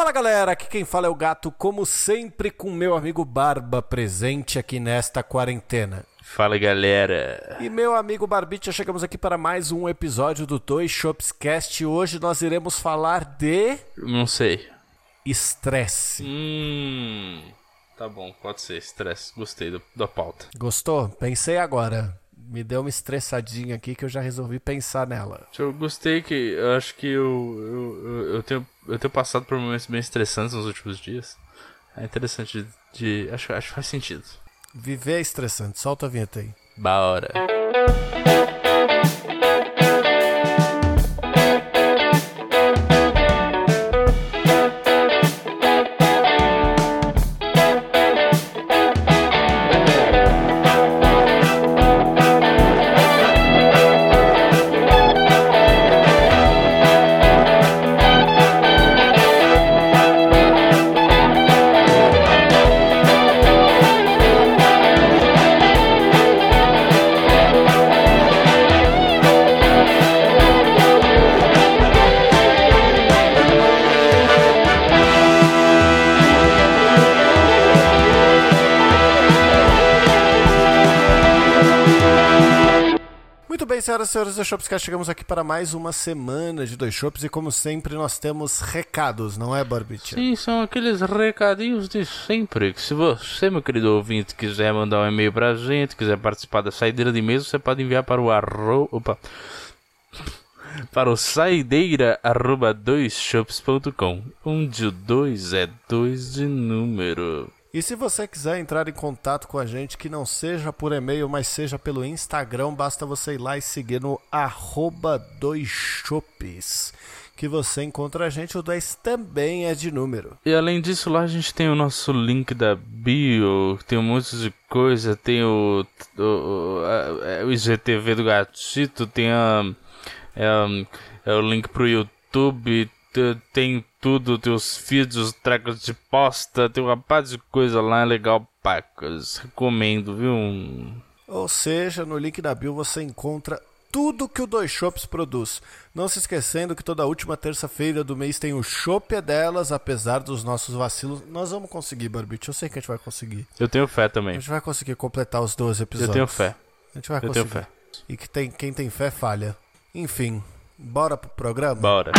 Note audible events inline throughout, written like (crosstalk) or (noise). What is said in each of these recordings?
Fala galera, aqui quem fala é o Gato, como sempre com meu amigo Barba presente aqui nesta quarentena. Fala galera. E meu amigo Barbicha, chegamos aqui para mais um episódio do Toy Shops Cast. Hoje nós iremos falar de Não sei. estresse. Hum. Tá bom, pode ser. Estresse. Gostei do, da pauta. Gostou? Pensei agora. Me deu uma estressadinha aqui que eu já resolvi pensar nela. Eu gostei que. Eu acho que eu, eu, eu, eu tenho, eu tenho passado por momentos bem estressantes nos últimos dias. É interessante de. de- acho, acho que faz sentido. Viver é estressante. Solta a vinheta aí. Bora. Bem, senhoras e senhores do Shopscast, chegamos aqui para mais uma semana de dois shops e como sempre nós temos recados, não é, Barbicha? Sim, são aqueles recadinhos de sempre. Que se você, meu querido ouvinte, quiser mandar um e-mail pra gente, quiser participar da saideira de mesa, você pode enviar para o arro... Opa. Para o saideira arroba doisshops.com, onde o 2 é 2 de número. E se você quiser entrar em contato com a gente, que não seja por e-mail, mas seja pelo Instagram, basta você ir lá e seguir no arroba doisshops, que você encontra a gente, o 10 também é de número. E além disso, lá a gente tem o nosso link da bio, tem um monte de coisa, tem o, o, o, a- o IGTV do gatito, tem a, é, a- é o link pro YouTube, tem tudo, tem os trecos de posta, tem uma parte de coisa lá legal, pacas. Recomendo, viu? Ou seja, no link da bio você encontra tudo que o Dois Shops produz. Não se esquecendo que toda última terça-feira do mês tem o Chopp é delas, apesar dos nossos vacilos. Nós vamos conseguir, Barbite. Eu sei que a gente vai conseguir. Eu tenho fé A também. gente vai conseguir completar os 12 Eu episódios. tenho fé. A gente vai Eu conseguir. tenho fé. E que tem, quem tem fé falha. Enfim, bora pro programa? Bora.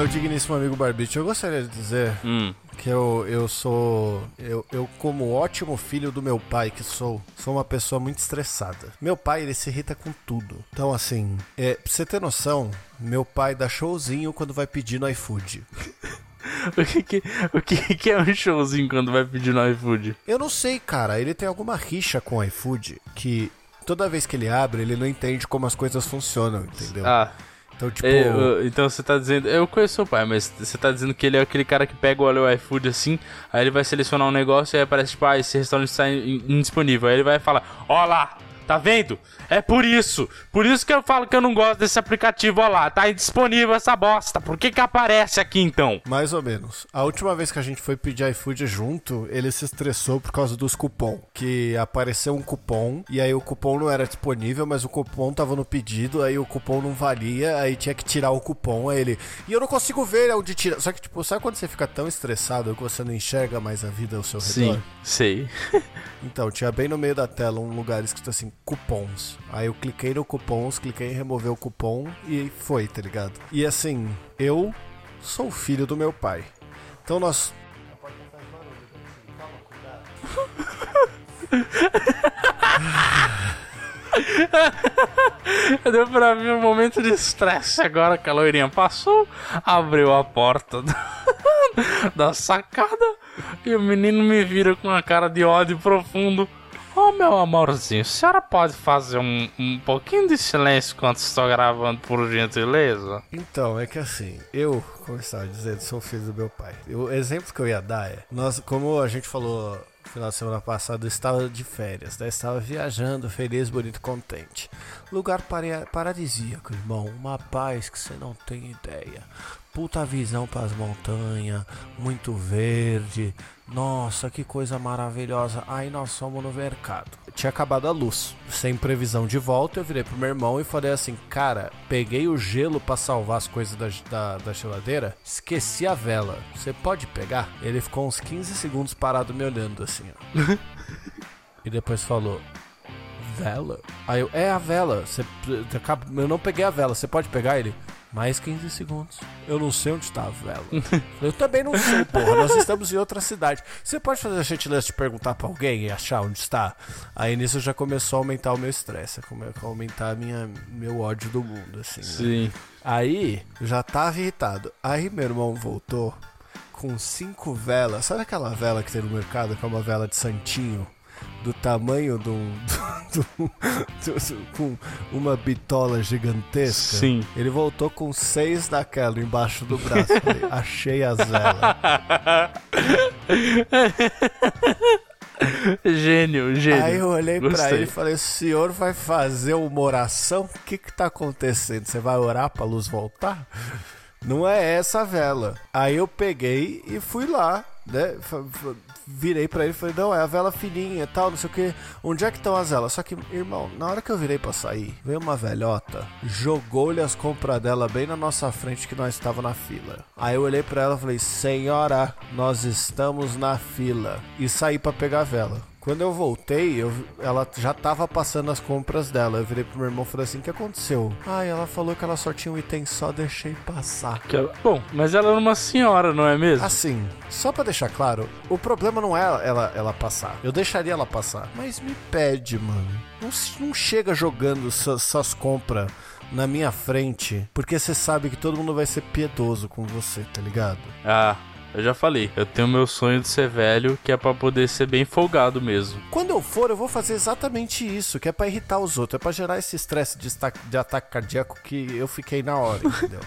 Meu digníssimo amigo Barbite, eu gostaria de dizer Hum. que eu, eu sou. Eu, eu, como ótimo filho do meu pai que sou, sou uma pessoa muito estressada. Meu pai, ele se irrita com tudo. Então, assim, é, pra você ter noção, meu pai dá showzinho quando vai pedir no iFood. (laughs) O que, que, o que, que é um showzinho quando vai pedir no iFood? Eu não sei, cara, ele tem alguma rixa com o iFood que toda vez que ele abre, ele não entende como as coisas funcionam, entendeu? Ah, então, tipo. É, eu- então você tá dizendo. Eu conheço seu pai, mas você tá dizendo que ele é aquele cara que pega o olha o iFood assim, aí ele vai selecionar um negócio e aí aparece, tipo, ah, esse restaurante está in- indisponível. Aí ele vai falar, ó lá, tá vendo? É por isso. Por isso que eu falo que eu não gosto desse aplicativo, ó lá, tá indisponível essa bosta. Por que que aparece aqui então? Mais ou menos. A última vez que a gente foi pedir iFood junto, ele se estressou por causa dos cupom. Que apareceu um cupom, e aí o cupom não era disponível, mas o cupom tava no pedido, aí o cupom não valia, aí tinha que tirar o cupom, aí ele. E eu não consigo ver onde tira. Só que, tipo, sabe quando você fica tão estressado que você não enxerga mais a vida ao seu redor? sei. (laughs) Então, tinha bem no meio da tela um lugar escrito assim, cupons. Aí eu cliquei no cupons, cliquei em remover o cupom e foi, tá ligado? E assim, eu sou filho do meu pai. Então nós. (laughs) Deu pra mim um momento de estresse agora que a loirinha passou, abriu a porta (laughs) da sacada e o menino me vira com uma cara de ódio profundo. Ô meu amorzinho, a senhora pode fazer um, um pouquinho de silêncio enquanto estou gravando, por gentileza? Então, é que assim, eu, como eu estava dizendo, sou filho do meu pai. O exemplo que eu ia dar é, nós, como a gente falou no final de semana passado, eu estava de férias, né? Estava viajando, feliz, bonito, contente. Lugar para- paradisíaco, irmão. Uma paz que você não tem ideia. Puta visão pras montanhas, muito verde. Nossa, que coisa maravilhosa. Aí nós fomos no mercado. Tinha acabado a luz. Sem previsão de volta, eu virei pro meu irmão e falei assim: Cara, peguei o gelo pra salvar as coisas da, da, da geladeira, esqueci a vela. Você pode pegar? Ele ficou uns 15 segundos parado me olhando assim, ó. (laughs) e depois falou: Vela? Aí eu, é a vela. Você, eu não peguei a vela, você pode pegar ele? Mais 15 segundos. Eu não sei onde está a vela. (laughs) eu também não sei, porra. Nós estamos em outra cidade. Você pode fazer a gentileza de perguntar pra alguém e achar onde está? Aí nisso já começou a aumentar o meu estresse, a aumentar a minha, meu ódio do mundo, assim. Né? Sim. Aí já tava irritado. Aí meu irmão voltou com cinco velas. Sabe aquela vela que tem no mercado, que é uma vela de santinho? Do tamanho (laughs) do, do, do, com uma bitola gigantesca. Sim. Ele voltou com seis daquela embaixo do braço. Falei, (laughs) Achei as velas. (laughs) gênio, gênio. Aí eu olhei Gostei. pra ele e falei: o senhor vai fazer uma oração? O que que tá acontecendo? Você vai orar pra luz voltar? Não é essa a vela. Aí eu peguei e fui lá, né? Virei pra ele e falei, não, é a vela fininha tal, não sei o que. Onde é que estão as velas? Só que, irmão, na hora que eu virei pra sair, veio uma velhota, jogou-lhe as compras dela bem na nossa frente que nós estava na fila. Aí eu olhei pra ela e falei, senhora, nós estamos na fila. E saí pra pegar a vela. Quando eu voltei, eu, ela já tava passando as compras dela. Eu virei pro meu irmão e falei assim: o que aconteceu? Ai, ela falou que ela só tinha um item só, deixei passar. Ela- Bom, mas ela era uma senhora, não é mesmo? Assim, só pra deixar claro, o problema não é ela, ela passar. Eu deixaria ela passar. Mas me pede, mano. Não, não chega jogando suas, suas compras na minha frente, porque você sabe que todo mundo vai ser piedoso com você, tá ligado? Ah, eu já falei. Eu tenho meu sonho de ser velho, que é pra poder ser bem folgado mesmo. Quando eu for, eu vou fazer exatamente isso, que é pra irritar os outros, é pra gerar esse estresse de, de ataque cardíaco que eu fiquei na hora, (laughs) entendeu?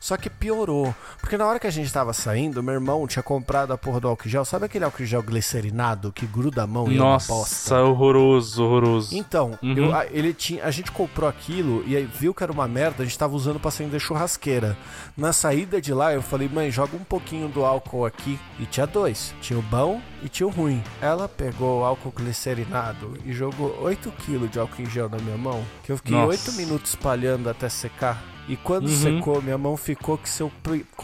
Só que piorou, porque na hora que a gente tava saindo, meu irmão tinha comprado a porra do álcool gel, sabe aquele álcool gel glicerinado que gruda a mão e é uma bosta? Nossa, horroroso, horroroso. Então, Uhum. eu- a, ele tinha, a gente comprou aquilo e aí viu que era uma merda, a gente tava usando pra acender churrasqueira. Na saída de lá, eu falei, mãe, joga um pouquinho do álcool aqui. E tinha dois: tinha o bom e tinha o ruim. Ela pegou o álcool glicerinado e jogou 8 kg de álcool em gel na minha mão, que eu fiquei Nossa. 8 minutos espalhando até secar. E quando Uhum. secou, minha mão ficou que se eu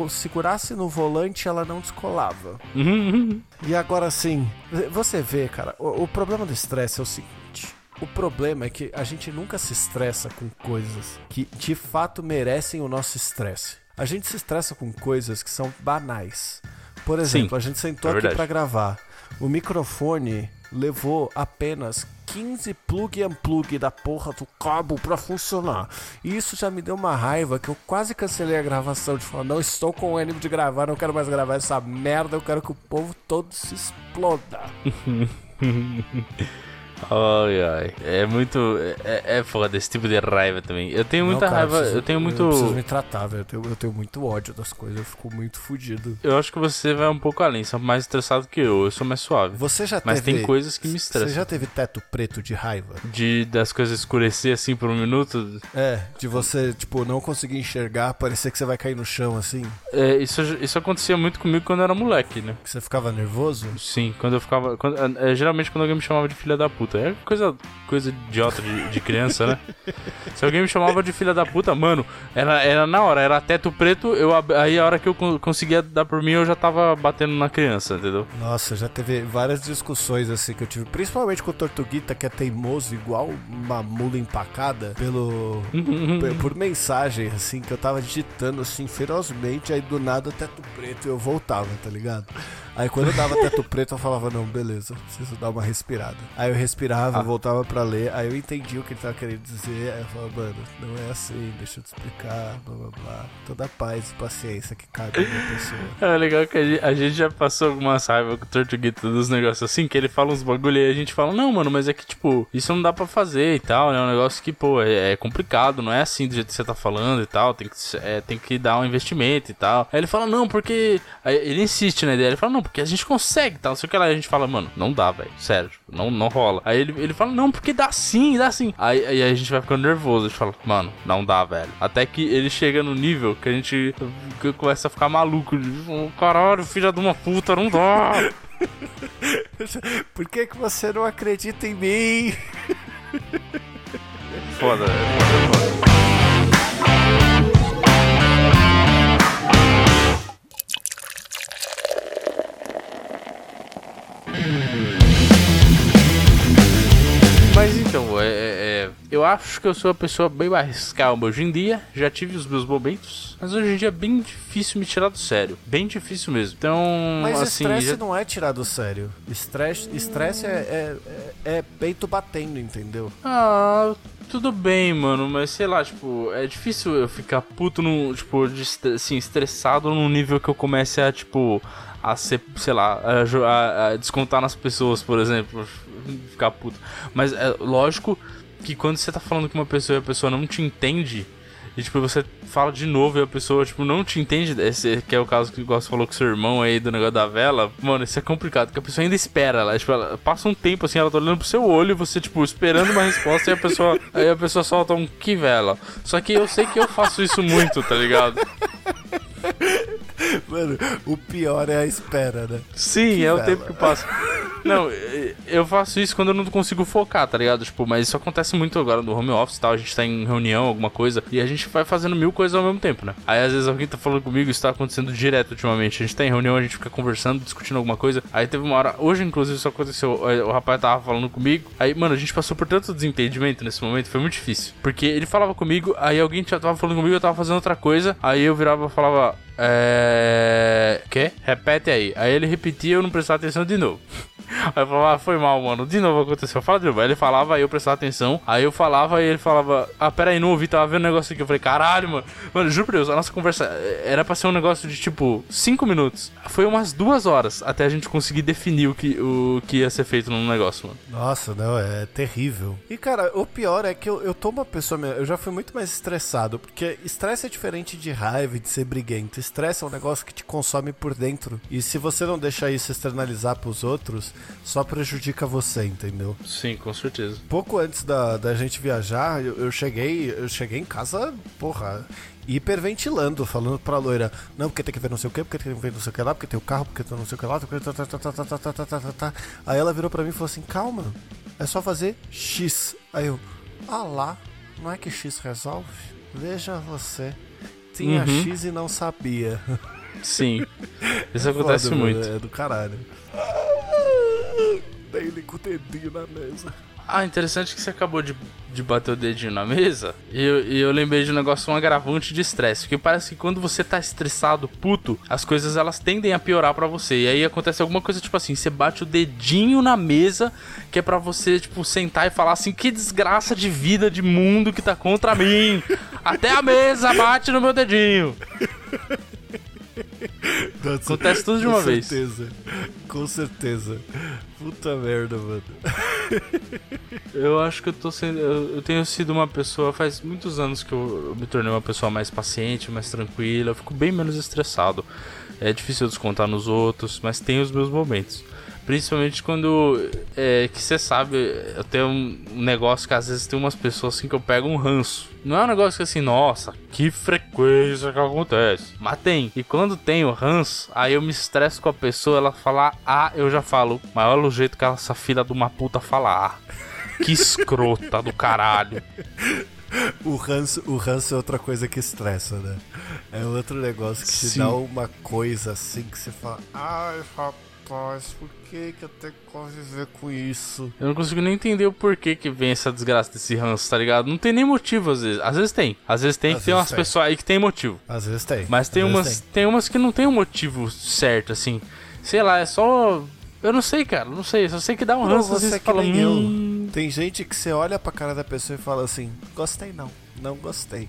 segurasse no volante, ela não descolava. Uhum. E agora sim, você vê, cara, o, o problema do estresse é o seguinte. O problema é que a gente nunca se estressa com coisas que de fato merecem o nosso estresse. A gente se estressa com coisas que são banais. Por exemplo, a gente sentou é aqui pra gravar. O microfone levou apenas 15 plug and plug da porra do cabo pra funcionar. E isso já me deu uma raiva que eu quase cancelei a gravação de falar, não estou com ânimo de gravar, não quero mais gravar essa merda, eu quero que o povo todo se exploda. (laughs) Ai, ai. É muito. É, é foda esse tipo de raiva também. Eu tenho Não, muita cara, raiva. preciso- eu tenho muito. Eu preciso me tratar, velho. Eu tenho, eu tenho muito ódio das coisas, eu fico muito fudido. Eu acho que você vai um pouco além. Você é mais estressado que eu. Eu sou mais suave. Você já Mas teve. tem coisas que me estressam. Você já teve teto preto de raiva? De das coisas escurecer assim por um minuto. É, de você, tipo, não conseguir enxergar, parecer que você vai cair no chão assim. É, isso, isso acontecia muito comigo quando eu era moleque, né? Que você ficava nervoso. Sim, quando eu ficava. quando- é, geralmente quando alguém me chamava de filha da puta. É coisa, coisa idiota de, de criança, né? Se alguém me chamava de filha da puta, mano, era, era na hora, era teto preto, eu, aí a hora que eu con- conseguia dar por mim, eu já tava batendo na criança, entendeu? Nossa, já teve várias discussões assim que eu tive, principalmente com o Tortuguita, que é teimoso, igual uma mula empacada, pelo. pe- por mensagem, assim, que eu tava digitando assim ferozmente, aí do nada teto preto e eu voltava, tá ligado? Aí quando eu dava teto preto, eu falava, não, beleza, preciso dar uma respirada. Aí eu respirava, Ah. voltava pra ler, aí eu entendi o que ele tava querendo dizer, aí eu falava, mano, não é assim, deixa eu te explicar, blá blá blá. Toda a paz e paciência que cabe uma pessoa. (laughs) É legal que a gente, a gente já passou algumas raivas com o Tortuguito dos negócios assim, que ele fala uns bagulho e a gente fala, não, mano, mas é que, tipo, isso não dá pra fazer e tal, né? É um negócio que, pô, é, é complicado, não é assim do jeito que você tá falando e tal, tem que, é, tem que dar um investimento e tal. Aí ele fala, não, porque. Aí ele insiste na ideia, ele fala, não, porque a gente consegue, tá? Não sei o que lá. A gente fala, mano, não dá, velho. Sério, tipo, não, não rola. Aí ele, ele fala, não, porque dá sim, dá sim. Aí, aí a gente vai ficando nervoso. A gente fala, mano, não dá, velho. Até que ele chega no nível que a gente que começa a ficar maluco. Tipo, caralho, filha de uma puta, não dá. (laughs) Por que, que você não acredita em mim? Foda, é foda, (laughs) Mm-hmm. Mas então, é, é, é, eu acho que eu sou uma pessoa bem mais calma hoje em dia. Já tive os meus momentos, mas hoje em dia é bem difícil me tirar do sério. Bem difícil mesmo. Então, Mas assim. estresse já- não é tirar do sério. Estresse, estresse é, é, é, é peito batendo, entendeu? Ah, tudo bem, mano, mas sei lá, tipo, é difícil eu ficar puto no, tipo, assim, estressado num nível que eu comece a, tipo, a ser, sei lá, a- a descontar nas pessoas, por exemplo, ficar puto. Mas é lógico que quando você tá falando com uma pessoa e a pessoa não te entende, e tipo, você fala de novo e a pessoa, tipo, não te entende, esse, que é o caso que igual você falou com seu irmão aí do negócio da vela, mano, isso é complicado, porque a pessoa ainda espera, ela, tipo, ela passa um tempo assim, ela tá olhando pro seu olho você, tipo, esperando uma resposta e a pessoa, aí a pessoa solta um que vela. Só que eu sei que eu faço isso muito, tá ligado? (laughs) Mano, o pior é a espera, né? Sim, é o vela. tempo que passa. Não, eu faço isso quando eu não consigo focar, tá ligado? Tipo, mas isso acontece muito agora no home office e tal. A gente tá em reunião, alguma coisa, e a gente vai fazendo mil coisas ao mesmo tempo, né? Aí às vezes alguém tá falando comigo, isso tá acontecendo direto ultimamente. A gente tá em reunião, a gente fica conversando, discutindo alguma coisa. Aí teve uma hora, hoje inclusive isso aconteceu, o rapaz tava falando comigo. Aí, mano, a gente passou por tanto desentendimento nesse momento, foi muito difícil. Porque ele falava comigo, aí alguém já tava falando comigo, eu tava fazendo outra coisa. Aí eu virava e falava, é. Quê? Repete aí. Aí ele repetia eu não prestava atenção de novo. (laughs) Aí eu falava, ah, foi mal, mano. De novo aconteceu. Fala de novo. Aí ele falava, aí eu prestava atenção. Aí eu falava, aí ele falava, ah, pera aí, não ouvi, tava vendo um negócio aqui. Eu falei, caralho, mano. Mano, juro por Deus, a nossa conversa eh, era pra ser um negócio de tipo 5 minutos. Foi umas duas horas até a gente conseguir definir o que, o que ia ser feito no negócio, mano. Nossa, não, é terrível. E cara, o pior é que eu, eu tô uma pessoa. Eu já fui muito mais estressado. Porque estresse é diferente de raiva e de ser briguento. Estresse é um negócio que te consome por dentro. E se você não deixar isso externalizar pros outros, só prejudica você, entendeu? Sim, com certeza. Pouco antes da, da gente viajar, eu, eu cheguei. Eu cheguei em casa, porra. Hiperventilando, falando pra loira, não, porque tem que ver não sei o que, porque tem que ver não sei o que lá, porque tem o carro, porque tem não sei o que lá, porque tá, tá, tá, tá, tá, tá, tá, tá, tá, tá. Aí ela virou pra mim e falou assim, calma, é só fazer X. Aí eu, ah lá, não é que X resolve? Veja você. Tinha Uhum. X e não sabia. (laughs) Sim. Isso acontece Foda, muito. É do caralho. (laughs) Dei ele com o dedinho na mesa. Ah, interessante que você acabou de, de bater o dedinho na mesa e eu, e eu lembrei de um negócio, um agravante de estresse. Porque parece que quando você tá estressado, puto, as coisas elas tendem a piorar pra você. E aí acontece alguma coisa tipo assim: você bate o dedinho na mesa, que é pra você, tipo, sentar e falar assim: que desgraça de vida, de mundo que tá contra mim. (laughs) Até a mesa bate no meu dedinho. Nossa, Acontece tudo de uma com vez. certeza. Com certeza. Puta merda, mano. Eu acho que eu tô sendo. Eu, eu tenho sido uma pessoa. Faz muitos anos que eu, eu me tornei uma pessoa mais paciente, mais tranquila. Eu fico bem menos estressado. É difícil eu descontar nos outros, mas tem os meus momentos. Principalmente quando. É, que você sabe, eu tenho um negócio que às vezes tem umas pessoas assim que eu pego um ranço. Não é um negócio que assim, nossa, que frequência que acontece. Mas tem. E quando tem o ranço, aí eu me estresso com a pessoa, ela fala A, eu já falo. Mas olha o jeito que essa filha de uma puta fala A. Que escrota do caralho. (laughs) O ranço, o ranço é outra coisa que estressa, né? É outro negócio que te Sim. dá uma coisa assim que você fala: Ai, rapaz, por que, que eu tenho que conviver com isso? Eu não consigo nem entender o porquê que vem essa desgraça desse ranço, tá ligado? Não tem nem motivo às vezes. Às vezes tem. Às vezes tem, Às que tem vezes umas tem. pessoas aí que tem motivo. Às vezes tem. Mas tem às umas, vezes tem. umas que não tem um motivo certo, assim. Sei lá, é só. Eu não sei, cara. Não sei. Só sei que dá um Não, ranço você assim. é Você que fala. nem eu. Hum... Tem gente que você olha pra cara da pessoa e fala assim: Gostei não, não gostei.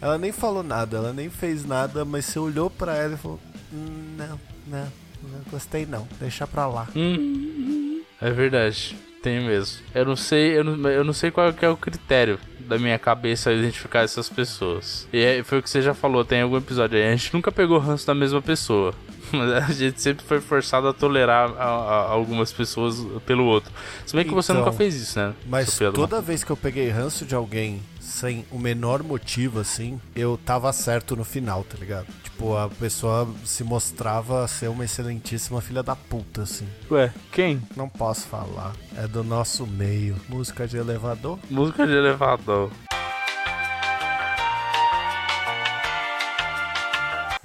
Ela nem falou nada, ela nem fez nada, mas você olhou pra ela e falou: "Hum, Não, não, não gostei não, deixa pra lá. Hum, é verdade. Tem mesmo. Eu não sei, eu não, eu não sei qual é o critério da minha cabeça identificar essas pessoas. E é- foi o que você já falou, tem algum episódio aí. A gente nunca pegou ranço da mesma pessoa. (laughs) Mas a gente sempre foi forçado a tolerar a, a, algumas pessoas pelo outro. Se bem que então, você nunca fez isso, né? Mas toda vez que eu peguei ranço de alguém sem o menor motivo, assim, eu tava certo no final, tá ligado? Tipo, a pessoa se mostrava ser uma excelentíssima filha da puta, assim. Ué, quem? Não posso falar. É do nosso meio. Música de elevador? Música de elevador.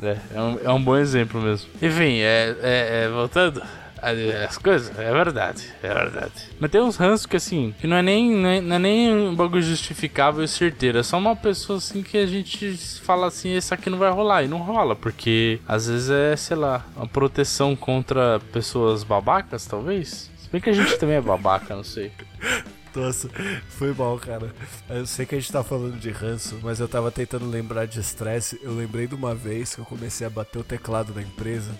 É, é um, é um bom exemplo mesmo. Enfim, é, é, é voltando as coisas, é verdade, é verdade. Mas tem uns ranços que assim, que não é nem, não é, não é nem um bagulho justificável e certeiro, é só uma pessoa assim que a gente fala assim, esse aqui não vai rolar, e não rola, porque às vezes é, sei lá, uma proteção contra pessoas babacas, talvez. Se bem que a gente também é babaca, não sei. Nossa, foi mal, cara. Eu sei que a gente tá falando de ranço, mas eu tava tentando lembrar de estresse. Eu lembrei de uma vez que eu comecei a bater o teclado na empresa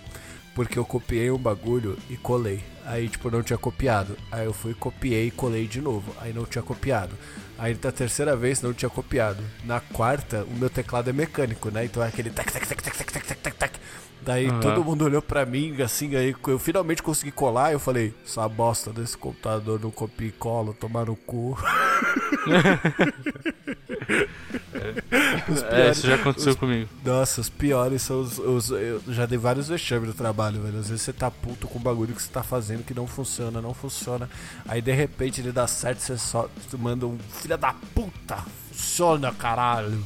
porque eu copiei um bagulho e colei. Aí, tipo, não tinha copiado. Aí eu fui, copiei e colei de novo. Aí não tinha copiado. Aí da terceira vez não tinha copiado. Na quarta, o meu teclado é mecânico, né? Então é aquele tac, tac, tac, tac, tac, tac, tac, tac. Daí uhum. todo mundo olhou pra mim, assim, aí eu finalmente consegui colar, eu falei, essa bosta desse computador não copia e cola, tomar no cu. (laughs) piores, é, isso já aconteceu os, comigo. Nossa, os piores são os, os. eu já dei vários vexames no trabalho, velho. Às vezes você tá puto com o bagulho que você tá fazendo que não funciona, não funciona. Aí de repente ele dá certo, você só manda um filho da puta, funciona, caralho.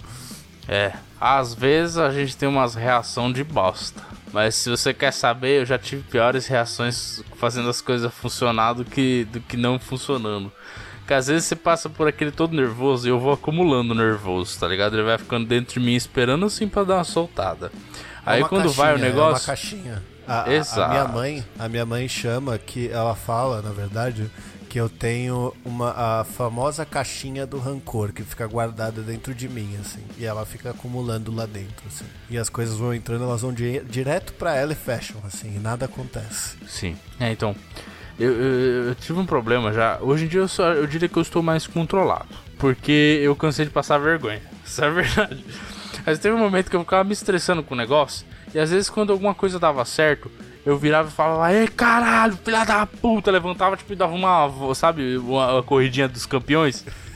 É, às vezes a gente tem umas reação de bosta. Mas se você quer saber, eu já tive piores reações fazendo as coisas funcionar do que, do que não funcionando. Porque às vezes você passa por aquele todo nervoso e eu vou acumulando nervoso, tá ligado? Ele vai ficando dentro de mim esperando assim pra dar uma soltada. É Aí quando caixinha, vai o negócio. É uma caixinha. A, Exato. A, minha mãe, a minha mãe chama que ela fala, na verdade, que eu tenho uma a famosa caixinha do rancor que fica guardada dentro de mim assim e ela fica acumulando lá dentro assim e as coisas vão entrando elas vão di direto para ela e fecham assim e nada acontece sim é então eu, eu, eu, tive um problema já. Hoje em dia eu, só, eu diria que eu estou mais controlado. Porque eu cansei de passar vergonha. (laughs) Isso é verdade. Mas teve um momento que eu ficava me estressando com o negócio. E às vezes quando alguma coisa dava certo, eu virava e falava, ei caralho, filha da puta, levantava tipo e dava uma, sabe, uma, uma corridinha dos campeões. (laughs)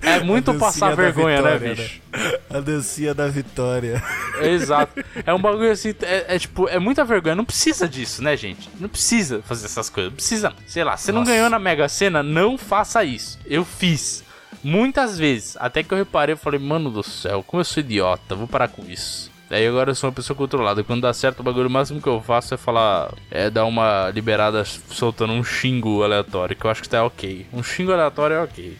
É muito passar vergonha, né, vitória, né, bicho? Né? A dancinha da vitória. (laughs) Exato. É um bagulho assim, é, é, tipo, é muita vergonha. Não precisa disso, né, gente? Não precisa fazer essas coisas. Não precisa, sei lá, você não ganhou na Mega Sena, não faça isso. Eu fiz. Muitas vezes. Até que eu reparei, eu falei, mano do céu, como eu sou idiota, vou parar com isso. Daí agora eu sou uma pessoa controlada. Quando dá certo o bagulho, o máximo que eu faço é falar. É dar uma liberada soltando um xingo aleatório, que eu acho que tá ok. Um xingo aleatório é ok.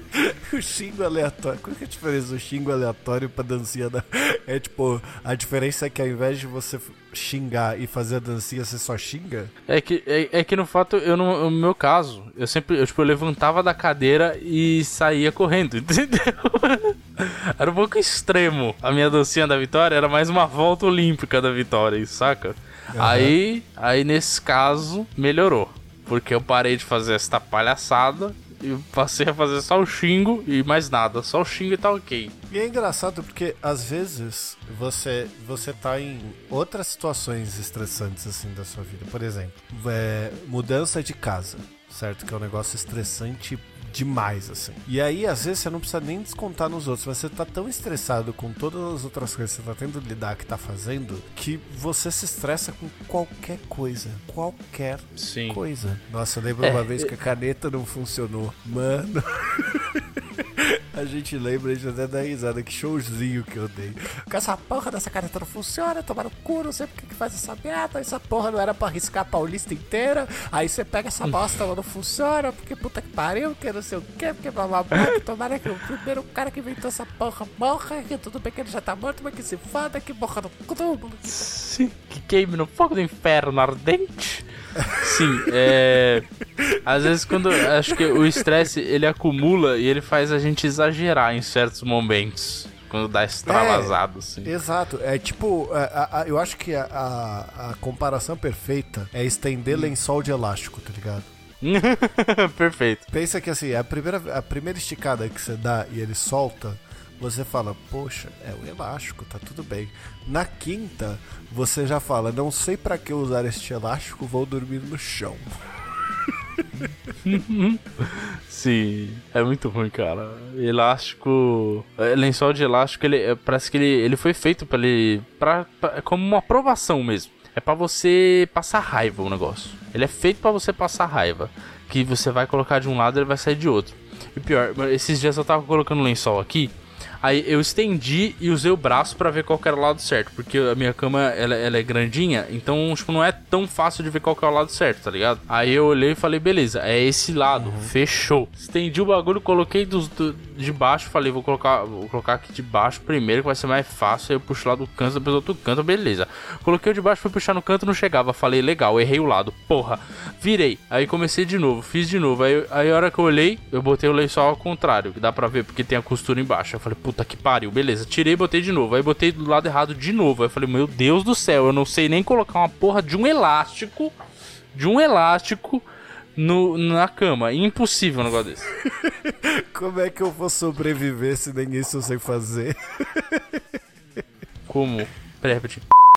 (laughs) o xingo aleatório. Qual é a diferença do xingo aleatório pra dancinha da. É tipo, a diferença é que ao invés de você xingar e fazer a dancinha, você só xinga? É que, é, é que no fato, eu no, no, meu caso, eu sempre, eu, tipo, eu levantava da cadeira e saía correndo, (laughs) entendeu? era um pouco extremo. A minha dancinha da vitória era mais uma volta olímpica da vitória, saca? Uhum. Aí, aí nesse caso, melhorou. Porque eu parei de fazer esta palhaçada e passei a fazer só o xingo e mais nada. Só o xingo e tá ok. E é engraçado porque às vezes você, você tá em outras situações estressantes assim da sua vida. Por exemplo, é, mudança de casa, certo? Que é um negócio estressante demais, assim. E aí, às vezes, você não precisa nem descontar nos outros, mas você tá tão estressado com todas as outras coisas que você tá tendo de lidar, que tá fazendo, que você se estressa com qualquer coisa. Qualquer Sim. coisa. Nossa, eu lembro é, uma vez que a caneta não funcionou. Mano. (laughs) (laughs) A gente lembra, a gente até dá risada, que showzinho que eu dei. Com essa porra dessa caneta não funciona, tomaram cu, não sei porque que faz essa merda, essa porra não era pra arriscar a Paulista inteira. Aí você pega essa bosta, ela não funciona, porque puta que pariu, que não sei o que, porque que tomara que o primeiro cara que inventou essa porra morra, que tudo bem que ele já tá morto, mas que se foda, que morra no cu Sim, que queime no fogo do inferno ardente. Sim, é. Às vezes quando. Acho que o estresse ele acumula e ele faz a gente exagerar em certos momentos. Quando dá extravasado, é, assim. Exato. É tipo, a, é, a, a, eu acho que a, a, comparação perfeita é estender hum. lençol de elástico, tá ligado? (laughs) Perfeito. Pensa que assim, a primeira, a primeira esticada que você dá e ele solta, você fala, poxa, é o elástico, tá tudo bem. Na quinta, você já fala, não sei para que usar este elástico, vou dormir no chão. (laughs) Sim, é muito ruim, cara. Elástico. É, lençol de elástico, ele é, parece que ele, ele foi feito para ele. Pra, pra, como uma aprovação mesmo. É para você passar raiva o negócio. Ele é feito para você passar raiva. Que você vai colocar de um lado ele vai sair de outro. E pior, esses dias eu tava colocando lençol aqui. Aí eu estendi e usei o braço para ver qual era o lado certo, porque a minha cama ela, ela, é grandinha, então tipo não é tão fácil de ver qual é o lado certo, tá ligado? Aí eu olhei e falei, beleza, é esse lado, uhum. fechou. Estendi o bagulho, coloquei dos, do, de baixo, falei, vou colocar, vou colocar aqui de baixo primeiro, que vai ser mais fácil. Aí eu puxo lá do canto, depois outro canto, beleza. Coloquei o de baixo, fui puxar no canto, não chegava. Falei, legal, errei o lado, porra. Virei, aí comecei de novo, fiz de novo. Aí, aí a hora que eu olhei, eu botei o lençol ao contrário, que dá pra ver, porque tem a costura embaixo. Eu falei, puta que pariu, beleza. Tirei e botei de novo. Aí botei do lado errado de novo. Aí eu falei, meu Deus do céu, eu não sei nem colocar uma porra de um elástico. De um elástico no, na cama. Impossível um negócio desse. (laughs) Como é que eu vou sobreviver se nem isso eu sei fazer? Como? Peraí,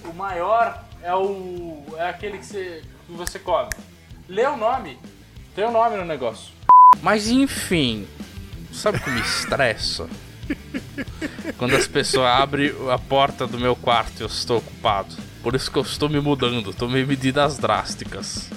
O maior é o. é aquele que você, que você come. Lê o nome. Tem o um nome no negócio. Mas enfim. Sabe o que me estressa? Quando as pessoas abrem a porta do meu quarto eu estou ocupado. Por isso que eu estou me mudando, tomei medidas drásticas.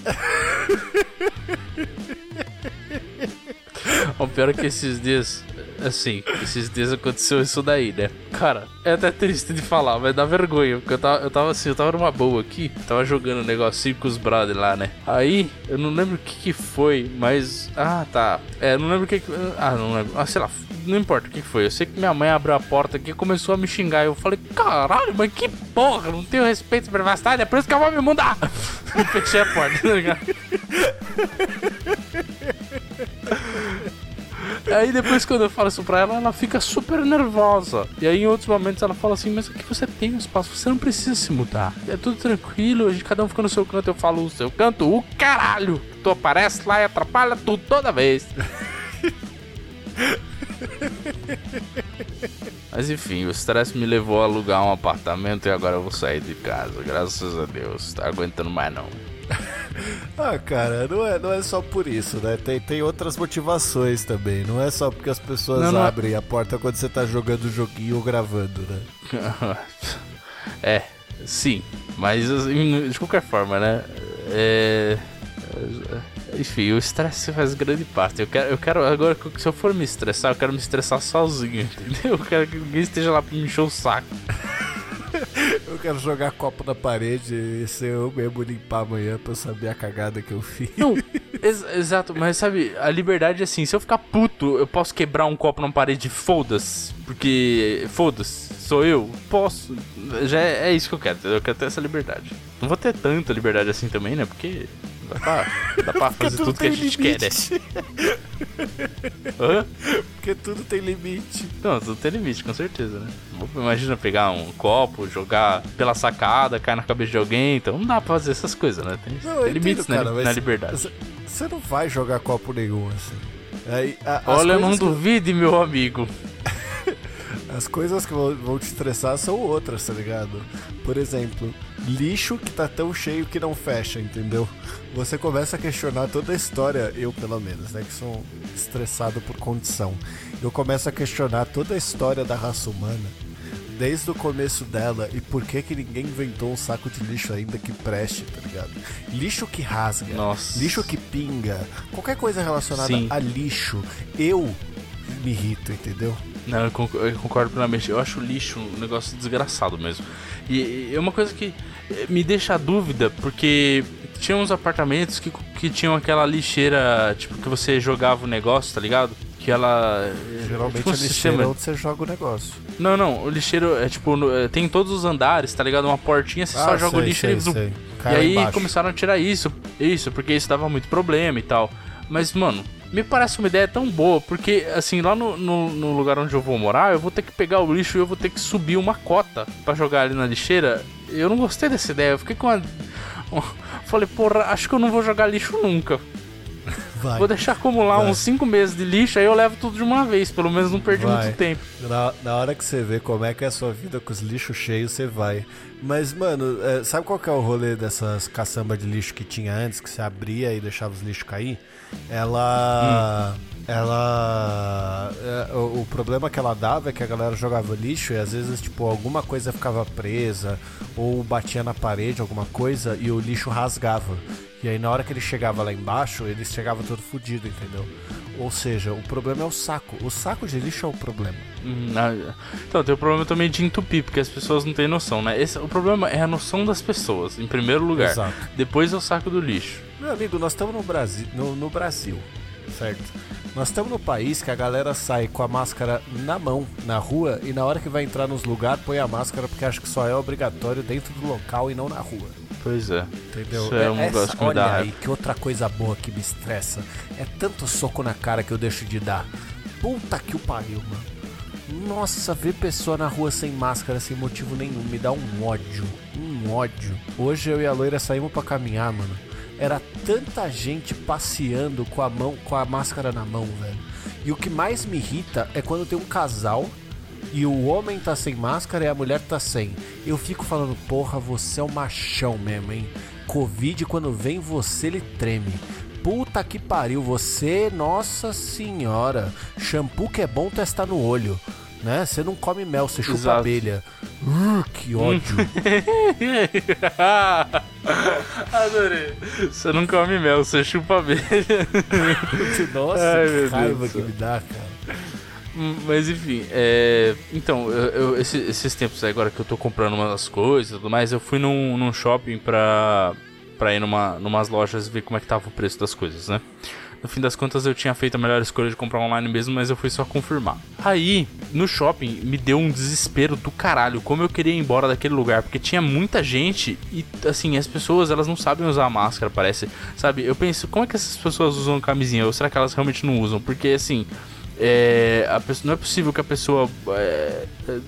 o pior é que esses dias, assim, esses dias aconteceu isso daí, né? Cara, é até triste de falar, mas dá vergonha, porque eu tava, eu tava assim, eu tava numa boa aqui, tava jogando um negocinho com os brothers lá, né? Aí, eu não lembro o que que foi, mas. Ah, tá. É, não lembro o que que. Ah, não lembro. Ah, sei lá, não importa o que foi. Eu sei que minha mãe abriu a porta aqui e começou a me xingar. Eu falei, caralho, mas que porra, não tenho respeito e privacidade, é por isso que eu vou me mudar. (laughs) e fechei a porta, tá ligado? Aí depois quando eu falo isso pra ela, ela fica super nervosa. E aí em outros momentos ela fala assim, mas aqui você tem um espaço, você não precisa se mudar. É tudo tranquilo, a gente, cada um fica no seu canto, eu falo o seu canto, o caralho! Tu aparece lá e atrapalha tudo toda vez. (laughs) (laughs) Mas enfim, o estresse me levou a alugar um apartamento e agora eu vou sair de casa. Graças a Deus. Tá aguentando mais não. (laughs) ah, cara, não é, não é só por isso, né? Tem, tem outras motivações também. Não é só porque as pessoas não, não é- abrem é... a porta quando você tá jogando o joguinho ou gravando, né? (laughs) é, sim. Mas assim, de qualquer forma, né? É enfim, o estresse faz grande parte. Eu quero, eu quero agora, se eu for me estressar, eu quero me estressar sozinho, entendeu? Eu quero que ninguém esteja lá pra me encher o saco. eu quero jogar copo na parede e ser eu mesmo limpar amanhã pra eu saber a cagada que eu fiz. Não, ex exato, mas sabe, a liberdade é assim, se eu ficar puto, eu posso quebrar um copo na parede, foda-se. Porque, foda-se, sou eu, posso. Já é, é isso que eu quero, eu quero ter essa liberdade. Não vou ter tanta liberdade assim também, né? Porque Dá pra, dá pra fazer tudo, tudo que a gente limite. quer, né? (laughs) Hã? Porque tudo tem limite. Não, tudo tem limite, com certeza, né? Imagina pegar um copo, jogar pela sacada, cair na cabeça de alguém. Então não dá pra fazer essas coisas, né? Tem, não, tem limites entendo, cara, na, na liberdade. Você não vai jogar copo nenhum, assim. Aí, a, Olha, não duvide, meu amigo. (laughs) As coisas que vão te estressar são outras, tá ligado? Por exemplo, lixo que tá tão cheio que não fecha, entendeu? Você começa a questionar toda a história, eu pelo menos, né, que sou estressado por condição. Eu começo a questionar toda a história da raça humana, desde o começo dela e por que que ninguém inventou um saco de lixo ainda que preste, tá ligado? Lixo que rasga, Nossa. lixo que pinga, qualquer coisa relacionada Sim. a lixo, eu me irrito, entendeu? Não, eu concordo, plenamente. Eu acho lixo um negócio desgraçado mesmo. E é uma coisa que me deixa a dúvida, porque tinha uns apartamentos que, que tinham aquela lixeira, tipo, que você jogava o negócio, tá ligado? Que ela. Geralmente tipo, a lixeira é onde você joga o negócio. Não, não, o lixeiro é tipo, no, eh, tem todos os andares, tá ligado? Uma portinha, você ah, só joga sei, o lixo sei, e. Sei. E aí embaixo. começaram a tirar isso, isso, porque isso dava muito problema e tal. Mas, mano, me parece uma ideia tão boa, porque assim, lá no, no, no, lugar onde eu vou morar, eu vou ter que pegar o lixo e eu vou ter que subir uma cota para jogar ali na lixeira. Eu não gostei dessa ideia, eu fiquei com uma. Falei, porra, acho que eu não vou jogar lixo nunca. Vai. Vou deixar acumular Vai. uns 5 meses de lixo, aí eu levo tudo de uma vez. Pelo menos não perdi Vai. muito tempo. Na, na hora que você vê como é que é a sua vida com os lixos cheios, você vai. Mas, mano, é, sabe qual que é o rolê dessas caçambas de lixo que tinha antes, que você abria e deixava os lixos cair? Ela. Ela. é, o, problema que ela dava é que a galera jogava lixo e às vezes, tipo, alguma coisa ficava presa ou batia na parede, alguma coisa, e o lixo rasgava. E aí, na hora que ele chegava lá embaixo, ele chegava todo fudido, entendeu? Ou seja, o problema é o saco. O saco de lixo é o problema. Hum, ah, Então, tem o problema também de entupir, porque as pessoas não têm noção, né? Esse, o problema é a noção das pessoas, em primeiro lugar. Exato. Depois é o saco do lixo. Meu amigo, nós estamos no Brasil, no, no Brasil, certo? Nós estamos no país que a galera sai com a máscara na mão, na rua, e na hora que vai entrar nos lugares põe a máscara porque acha que só é obrigatório dentro do local e não na rua. Pois é. Entendeu? Isso é um negócio que me olha dá aí, raiva. que outra coisa boa que me estressa. É tanto soco na cara que eu deixo de dar. Puta que o pariu, mano. Nossa, ver pessoa na rua sem máscara, sem motivo nenhum, me dá um ódio. Um ódio. Hoje eu e a loira saímos pra caminhar, mano. Era tanta gente passeando com a mão, com a máscara na mão, velho. E o que mais me irrita é quando tem um casal e o homem tá sem máscara e a mulher tá sem. Eu fico falando, porra, você é um machão mesmo, hein? Covid, quando vem você, ele treme. Puta que pariu, você, nossa senhora. Shampoo que é bom testar no olho, né? Você não come mel, você chupa Exato. abelha. Uh, que ódio. (laughs) Adorei. Você não come mel, você chupa abelha. (laughs) nossa, Ai, que Deus raiva do que me dá, cara. Hum, Mas enfim, é... então, eu, eu- esse- esses tempos agora que eu tô comprando umas coisas e tudo mais, eu fui num, num shopping pra, pra ir numa, numas lojas ver como é que tava o preço das coisas, né? No fim das contas eu tinha feito a melhor escolha de comprar online mesmo, mas eu fui só confirmar. Aí, no shopping, me deu um desespero do caralho, como eu queria ir embora daquele lugar, porque tinha muita gente e, assim, as pessoas, elas não sabem usar máscara, parece. Sabe, eu penso, como é que essas pessoas usam camisinha? Ou será que elas realmente não usam? Porque, assim, é, a pessoa- não é possível que a pessoa é,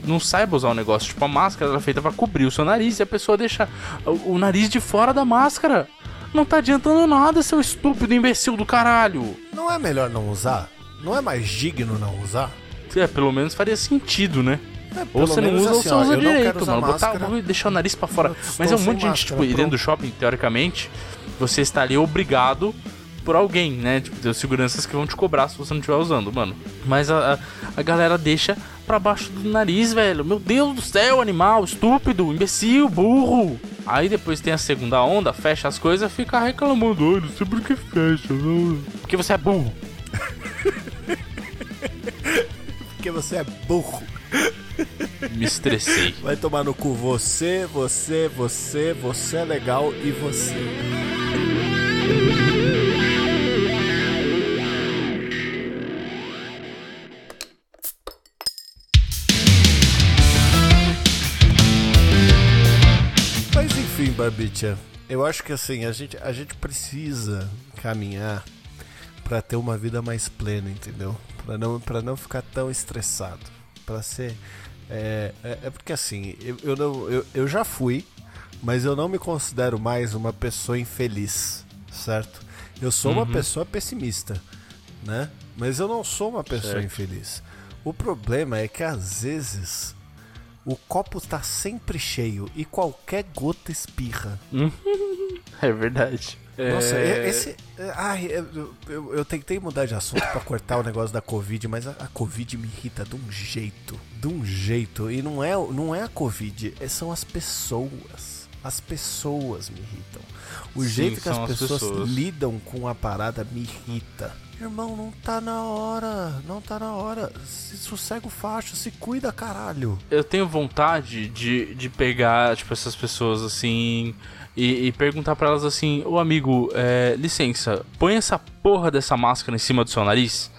não saiba usar o negócio. Tipo, a máscara ela é feita pra cobrir o seu nariz e a pessoa deixa o, o nariz de fora da máscara. Não tá adiantando nada, seu estúpido imbecil do caralho. Não é melhor não usar? Não é mais digno não usar? É, pelo menos faria sentido, né? É, Ou você não usa ou assim, você ó, usa direito, mano. Botar, deixar o nariz pra fora. Mas é um monte de gente, tipo, máscara, e dentro do shopping, teoricamente, você está ali obrigado por alguém, né? Tipo, tem os seguranças que vão te cobrar se você não estiver usando, mano. Mas a, a, galera deixa pra baixo do nariz, velho. Meu Deus do céu, animal, estúpido, imbecil, burro. Aí depois tem a segunda onda, fecha as coisas e fica reclamando. Ai, não sei por que fecha. não." Porque você é burro. (laughs) Porque você é burro. Me estressei. Vai tomar no cu você, você, você, você é legal e você. Barbicha, eu acho que assim, a gente, a gente precisa caminhar pra ter uma vida mais plena, entendeu? Pra não, pra não ficar tão estressado. Pra ser. É, é, é porque assim, eu, eu, não, eu, eu já fui, mas eu não me considero mais uma pessoa infeliz, certo? Eu sou uma pessoa pessimista, né? Mas eu não sou uma pessoa Certo. infeliz. O problema é que às vezes o copo tá sempre cheio e qualquer gota espirra. (laughs) É verdade. Nossa, É, esse. é, Ai, eu, eu, eu tentei mudar de assunto pra cortar o negócio da Covid, mas a, a Covid me irrita de um jeito. De um jeito. E não é, não é a Covid, é- são as pessoas. As pessoas me irritam. O Sim, jeito que as as pessoas, pessoas. lidam com a parada me irrita. Irmão, não tá na hora. Não tá na hora. Se sossega o facho, se cuida, caralho. Eu tenho vontade de, de pegar, tipo, essas pessoas assim e, e perguntar pra elas assim: Ô amigo, é, licença, põe essa porra dessa máscara em cima do seu nariz.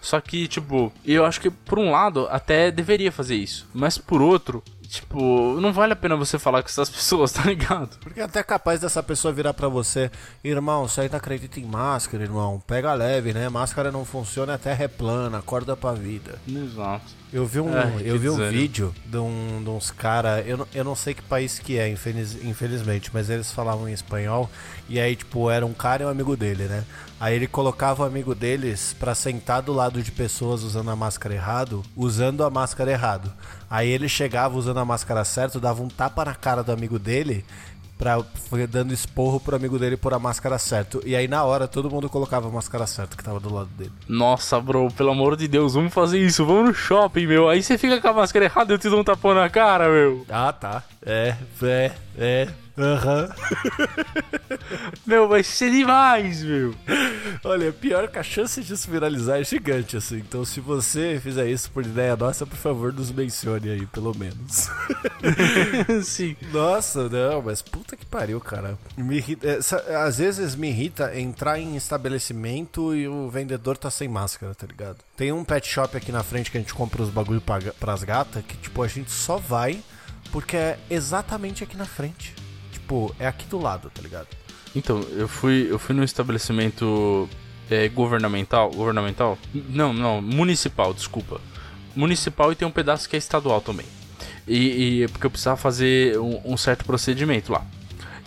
Só que, tipo, eu acho que por um lado até deveria fazer isso, mas por outro, tipo, não vale a pena você falar com essas (laughs) pessoas, tá ligado? Porque é até capaz dessa pessoa virar para você, irmão, você ainda acredita em máscara, irmão? Pega leve, né? Máscara não funciona, a terra é plana, acorda pra vida. Exato. Eu vi um, É, eu vi um vídeo de, um, de uns caras, eu, não- eu não sei que país que é, infeliz- infelizmente, mas eles falavam em espanhol, e aí, tipo, era um cara e um amigo dele, né? Aí ele colocava o amigo deles pra sentar do lado de pessoas usando a máscara errado, usando a máscara errado. Aí ele chegava usando a máscara certo, dava um tapa na cara do amigo dele, pra, dando esporro pro amigo dele por a máscara certo. E aí na hora todo mundo colocava a máscara certa que tava do lado dele. Nossa, bro, pelo amor de Deus, vamos fazer isso, vamos no shopping, meu. Aí você fica com a máscara errada e eu te dou um tapão na cara, meu. Ah, tá. É, é, é. Aham. (laughs) Meu, vai ser demais, meu. Olha, pior que a chance disso viralizar é gigante, assim. Então, se você fizer isso por ideia nossa, por favor, nos mencione aí, pelo menos. (laughs) Sim. Nossa, não, mas puta que pariu, cara. Me irrita, é, às vezes me irrita entrar em estabelecimento e o vendedor tá sem máscara, tá ligado? Tem um pet shop aqui na frente que a gente compra os bagulho pra, pras gatas que, tipo, a gente só vai porque é exatamente aqui na frente. Tipo, é aqui do lado, tá ligado? Então, eu fui, eu fui num estabelecimento é, governamental. Governamental? Não, não, municipal, desculpa. Municipal e tem um pedaço que é estadual também. E, e- porque eu precisava fazer um, um certo procedimento lá.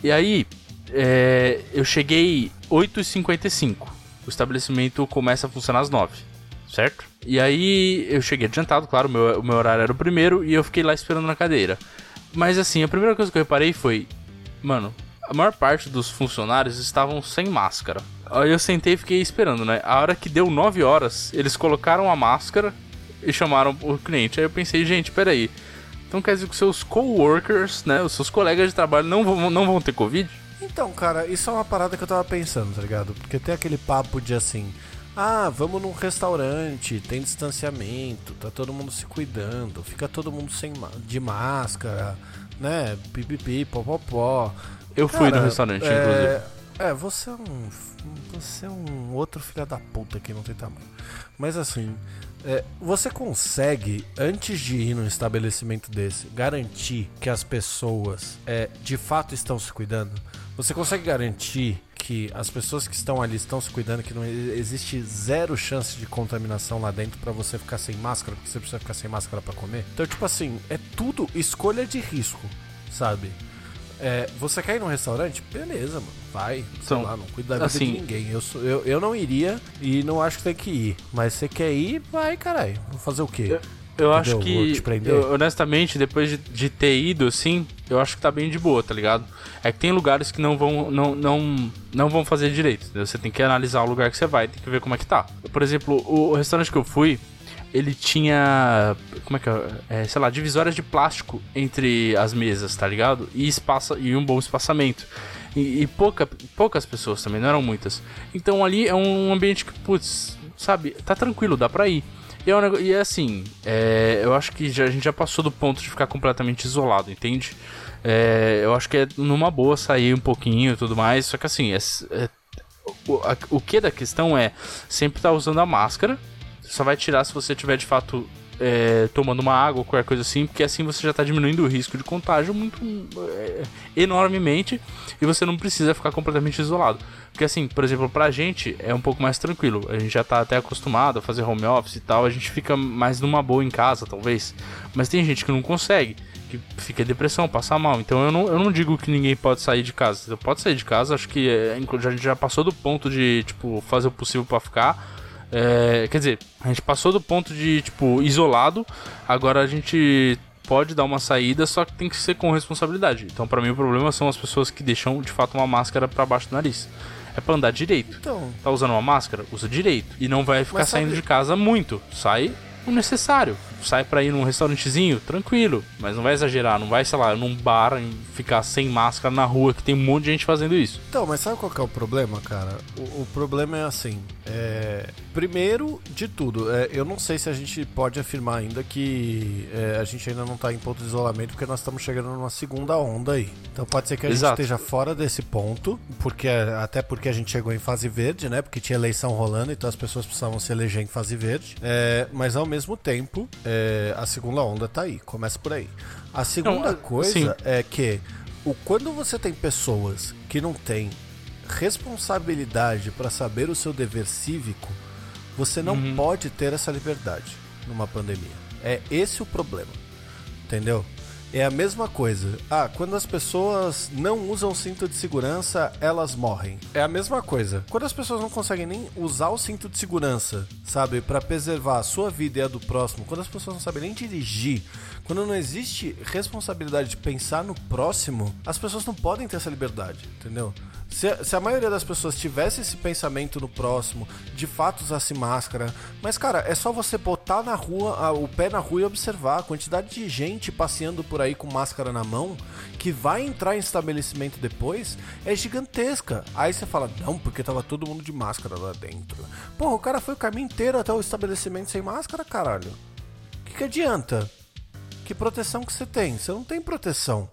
E aí, é, eu cheguei 8h55. O estabelecimento começa a funcionar às 9 certo? E aí eu cheguei adiantado, claro, o meu, o meu horário era o primeiro e eu fiquei lá esperando na cadeira. Mas assim, a primeira coisa que eu reparei foi, mano, a maior parte dos funcionários estavam sem máscara. Aí eu sentei e fiquei esperando, né? A hora que deu 9 horas, eles colocaram a máscara e chamaram o cliente. Aí eu pensei, gente, peraí. Então quer dizer que os seus coworkers, né, os seus colegas de trabalho não vão, não vão ter Covid? Então, cara, isso é uma parada que eu tava pensando, tá ligado? Porque tem aquele papo de assim, ah, vamos num restaurante, tem distanciamento, tá todo mundo se cuidando, fica todo mundo sem de máscara, né? Pipipi, popopó. Eu fui Cara, no restaurante, é... inclusive. É, você é um. Você é um outro filho da puta que não tem tamanho. Mas assim, é, você consegue, antes de ir num estabelecimento desse, garantir que as pessoas é, de fato estão se cuidando? Você consegue garantir que as pessoas que estão ali estão se cuidando, que não existe zero chance de contaminação lá dentro pra você ficar sem máscara, porque você precisa ficar sem máscara pra comer? Então, tipo assim, é tudo escolha de risco, sabe? É, você quer ir num restaurante? Beleza, mano. Vai. Sei Então, lá, não cuida da vida assim- de ninguém. Eu, eu, eu não iria e não acho que tem que ir. Mas você quer ir, vai, caralho. Vou fazer o quê? Eu acho Entendeu? Vou que, eu, honestamente, depois de, de ter ido, assim, eu acho que tá bem de boa, tá ligado? É que tem lugares que não vão, não, não, não vão fazer direito. entendeu? Você tem que analisar o lugar que você vai, tem que ver como é que tá. Por exemplo, o, o restaurante que eu fui, ele tinha, como é que é, é, sei lá, divisórias de plástico entre as mesas, tá ligado? E espaço e um bom espaçamento. E, e pouca, poucas pessoas também, não eram muitas. Então ali é um ambiente que, putz, sabe, tá tranquilo, dá pra ir. E é, um e é assim, é, eu acho que já- a gente já passou do ponto de ficar completamente isolado, entende? É, eu acho que é numa boa sair um pouquinho e tudo mais, só que assim, é, é- o, a- o que da questão é sempre estar usando a máscara, só vai tirar se você tiver de fato é, tomando uma água ou qualquer coisa assim, porque assim você já está diminuindo o risco de contágio muito é, enormemente e você não precisa ficar completamente isolado. Porque assim, por exemplo, pra gente é um pouco mais tranquilo. A gente já tá até acostumado a fazer home office e tal, a gente fica mais numa boa em casa, talvez. Mas tem gente que não consegue, que fica depressão, passa mal. Então eu não, eu não digo que ninguém pode sair de casa. Você pode sair de casa, acho que é, a gente já passou do ponto de, tipo, fazer o possível pra ficar. É, quer dizer, a gente passou do ponto de, tipo, isolado, agora a gente pode dar uma saída, só que tem que ser com responsabilidade. Então, pra mim, o problema são as pessoas que deixam, de fato, uma máscara pra baixo do nariz. É pra andar direito. Então, Tá usando uma máscara? Usa direito. E não vai ficar Mas sabe- saindo de casa muito. Sai o necessário. Sai pra ir num restaurantezinho, tranquilo. Mas não vai exagerar, não vai, sei lá, num bar e ficar sem máscara na rua, que tem um monte de gente fazendo isso. então, mas sabe qual que é o problema, cara? O, o problema é assim. é, Primeiro de tudo, é, eu não sei se a gente pode afirmar ainda que é, a gente ainda não tá em ponto de isolamento, porque nós estamos chegando numa segunda onda aí. Então pode ser que a Exato. gente esteja fora desse ponto, porque até porque a gente chegou em fase verde, né? Porque tinha eleição rolando, então as pessoas precisavam se eleger em fase verde. É, mas ao mesmo tempo, é, a segunda onda tá aí, começa por aí. A segunda Não, coisa sim. é que o, quando você tem pessoas que não têm responsabilidade para saber o seu dever cívico, você não Uhum. pode ter essa liberdade numa pandemia. É esse o problema. Entendeu? É a mesma coisa. Ah, quando as pessoas não usam cinto de segurança, elas morrem. É a mesma coisa. Quando as pessoas não conseguem nem usar o cinto de segurança, sabe, Pra preservar a sua vida e a do próximo, quando as pessoas não sabem nem dirigir, quando não existe responsabilidade de pensar no próximo, as pessoas não podem ter essa liberdade, entendeu? Se, a- se a maioria das pessoas tivesse esse pensamento no próximo, de fato usasse máscara, mas cara, é só você botar na rua, o pé na rua e observar a quantidade de gente passeando por aí com máscara na mão, que vai entrar em estabelecimento depois, é gigantesca. Aí você fala, não, porque tava todo mundo de máscara lá dentro. Porra, o cara foi o caminho inteiro até o estabelecimento sem máscara, caralho. O que, que adianta? Que proteção que você tem? Você não tem proteção.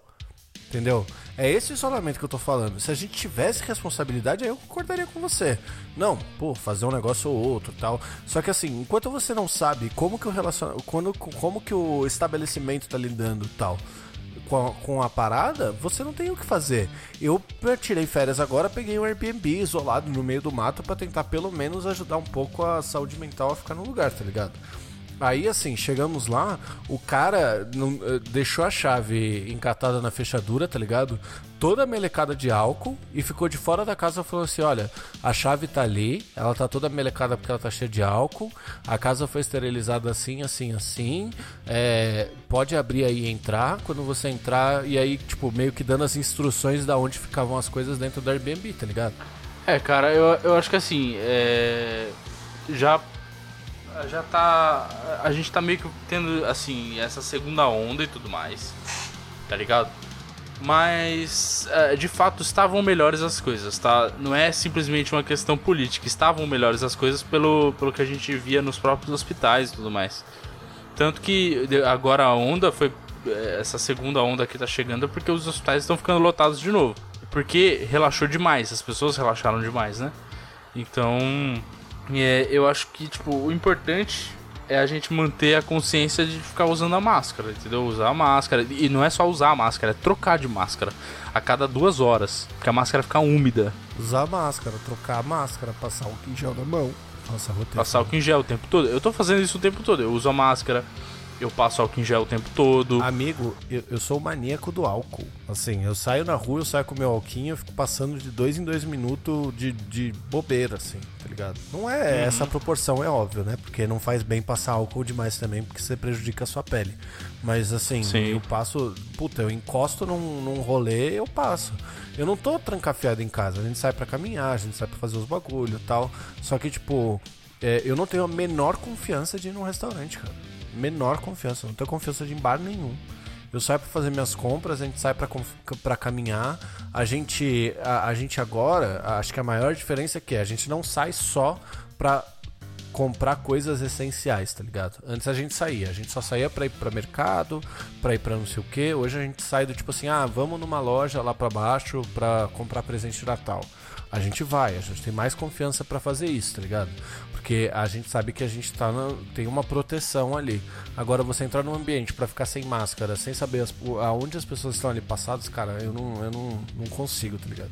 Entendeu? É esse isolamento que eu tô falando. Se a gente tivesse responsabilidade, aí eu concordaria com você. Não, pô, fazer um negócio ou outro tal. Só que assim, enquanto você não sabe como que o relacion... quando, como que o estabelecimento tá lidando tal com a, com a parada, você não tem o que fazer. Eu tirei férias agora, peguei um Airbnb isolado no meio do mato pra tentar pelo menos ajudar um pouco a saúde mental a ficar no lugar, tá ligado? Aí, assim, chegamos lá, o cara não- eh, deixou a chave encatada na fechadura, tá ligado? Toda melecada de álcool e ficou de fora da casa falou assim: olha, a chave tá ali, ela tá toda melecada porque ela tá cheia de álcool, a casa foi esterilizada assim, assim, assim. é, pode abrir aí e entrar. Quando você entrar, e aí, tipo, meio que dando as instruções da onde ficavam as coisas dentro do Airbnb, tá ligado? É, cara, eu, eu acho que assim, é, já já tá a gente tá meio que tendo assim essa segunda onda e tudo mais, tá ligado? Mas é, de fato estavam melhores as coisas, tá? Não é simplesmente uma questão política, estavam melhores as coisas pelo, pelo que a gente via nos próprios hospitais e tudo mais. Tanto que agora a onda foi. é, Essa segunda onda que tá chegando é porque os hospitais estão ficando lotados de novo. Porque relaxou demais, as pessoas relaxaram demais, né? Então, é, eu acho que, tipo, o importante é a gente manter a consciência de ficar usando a máscara, entendeu? Usar a máscara. E não é só usar a máscara, é trocar de máscara a cada duas horas, porque a máscara fica úmida. Usar máscara, trocar a máscara, passar o um gel na mão. Nossa, roteiro. Passar álcool em gel o tempo todo. Eu tô fazendo isso o tempo todo. Eu uso a máscara, eu passo álcool em gel o tempo todo. Amigo, eu, eu sou o maníaco do álcool. Assim, eu saio na rua, eu saio com meu alquinho, eu fico passando de dois em dois minutos de, de bobeira, assim, tá ligado? Não é essa proporção, é óbvio, né? Porque não faz bem passar álcool demais também, porque você prejudica a sua pele. Mas assim, Sim. eu passo. Puta, eu encosto num, num rolê, eu passo. Eu não tô trancafiado em casa. A gente sai pra caminhar, a gente sai pra fazer os bagulho e tal. Só que, tipo, é, eu não tenho a menor confiança de ir num restaurante, cara. Menor confiança. Não tenho confiança de bar nenhum. Eu saio pra fazer minhas compras, a gente sai pra caminhar. A gente, a, a gente agora, acho que a maior diferença é que a gente não sai só pra comprar coisas essenciais, tá ligado? Antes a gente saía, a gente só saía pra ir pra mercado, pra ir pra não sei o que. Hoje a gente sai do tipo assim, ah, vamos numa loja lá pra baixo pra comprar presente de Natal. A gente vai, a gente tem mais confiança pra fazer isso, tá ligado? Porque a gente sabe que a gente tá na- tem uma proteção ali. Agora você entrar num ambiente pra ficar sem máscara, sem saber as- aonde as pessoas estão ali passadas, cara, eu não, eu não, não consigo, tá ligado?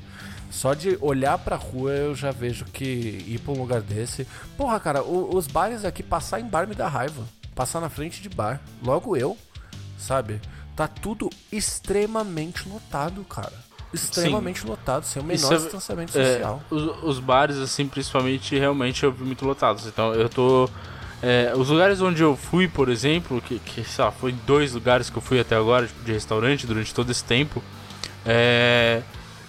Só de olhar pra rua eu já vejo que ir pra um lugar desse. Porra, cara, o- os bares aqui, passar em bar me dá raiva. Passar na frente de bar. Logo eu, sabe? Tá tudo extremamente lotado, cara. Extremamente lotado, sem o menor Isso é- distanciamento É, social. os, os bares, assim, principalmente, realmente eu vi muito lotados. Então eu tô. é, os lugares onde eu fui, por exemplo, que, que sei lá, foi dois lugares que eu fui até agora, tipo, de restaurante, durante todo esse tempo, é,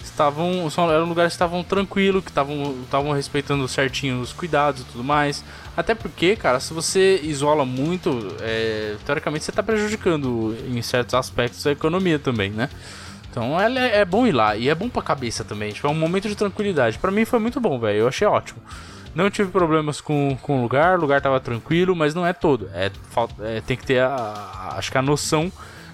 estavam. São, eram lugares que estavam tranquilos, que estavam estavam respeitando certinho os cuidados e tudo mais. Até porque, cara, se você isola muito, é, teoricamente você tá prejudicando em certos aspectos a economia também, né? Então é, é bom ir lá e é bom pra cabeça também. Tipo, é um momento de tranquilidade. Pra mim foi muito bom, velho. Eu achei ótimo. Não tive problemas com, com o lugar, o lugar tava tranquilo, mas não é todo. É, é, tem que ter a, a- acho que a noção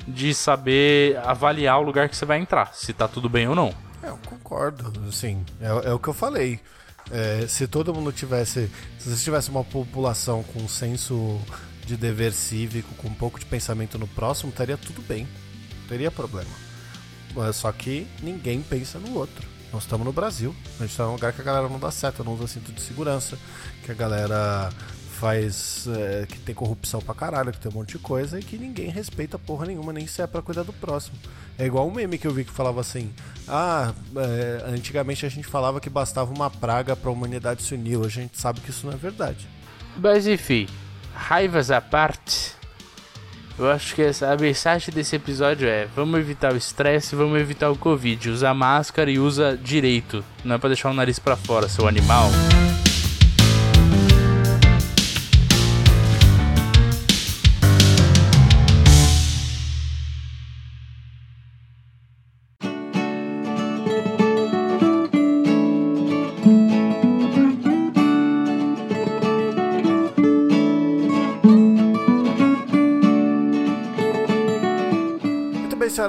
de saber avaliar o lugar que você vai entrar, se tá tudo bem ou não. É, eu concordo, assim, é, é o que eu falei. É, se todo mundo tivesse. Se você tivesse uma população com um senso de dever cívico, com um pouco de pensamento no próximo, estaria tudo bem. Não teria problema. Mas só que ninguém pensa no outro. Nós estamos no Brasil. A gente está num lugar que a galera não dá seta, não usa cinto de segurança, que a galera faz. É, que tem corrupção pra caralho, que tem um monte de coisa e que ninguém respeita porra nenhuma, nem se é pra cuidar do próximo. É igual um meme que eu vi que falava assim: Ah, é, antigamente a gente falava que bastava uma praga pra humanidade se unir, a gente sabe que isso não é verdade. Mas enfim, raivas à parte, eu acho que a mensagem desse episódio é: vamos evitar o estresse, vamos evitar o Covid, usa máscara e usa direito, não é pra deixar o nariz pra fora, seu animal.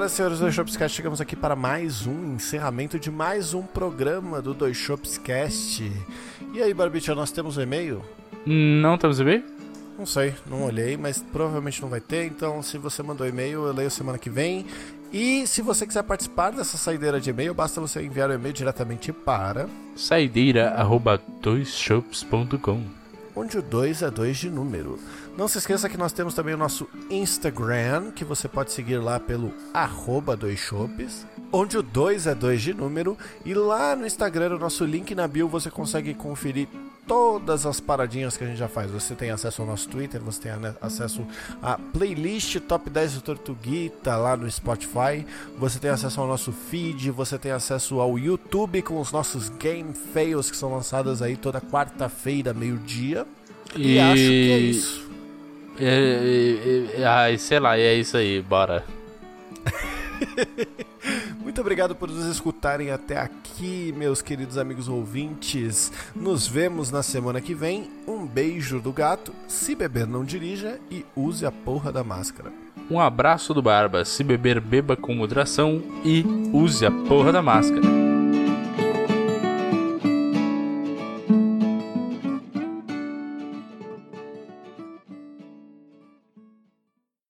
Senhoras e senhores do Dois Shops Cast, chegamos aqui para mais um encerramento de mais um programa do Dois Shops Cast. E aí, Barbicha, nós temos um e-mail? Não temos e-mail? Não sei, não olhei, mas provavelmente não vai ter. Então, se você mandou e-mail, eu leio semana que vem. E se você quiser participar dessa saideira de e-mail, basta você enviar o e-mail diretamente para saideira@doisshops.com, onde o 2 é 2 de número. Não se esqueça que nós temos também o nosso Instagram, que você pode seguir lá pelo arroba doisshops, onde o 2 é 2 de número. E lá no Instagram, o nosso link na bio, você consegue conferir todas as paradinhas que a gente já faz. Você tem acesso ao nosso Twitter, você tem acesso à playlist Top 10 do Tortuguita lá no Spotify, você tem acesso ao nosso feed, você tem acesso ao YouTube com os nossos game fails que são lançados aí toda quarta-feira, meio-dia. E... e acho que é isso. É, é, é, ai, sei lá, é isso aí, bora. (laughs) (laughs) Muito obrigado por nos escutarem até aqui, meus queridos amigos ouvintes. Nos vemos na semana que vem. Um beijo do gato. Se beber, não dirija e use a porra da máscara. Um abraço do Barba. Se beber, beba com moderação e use a porra da máscara.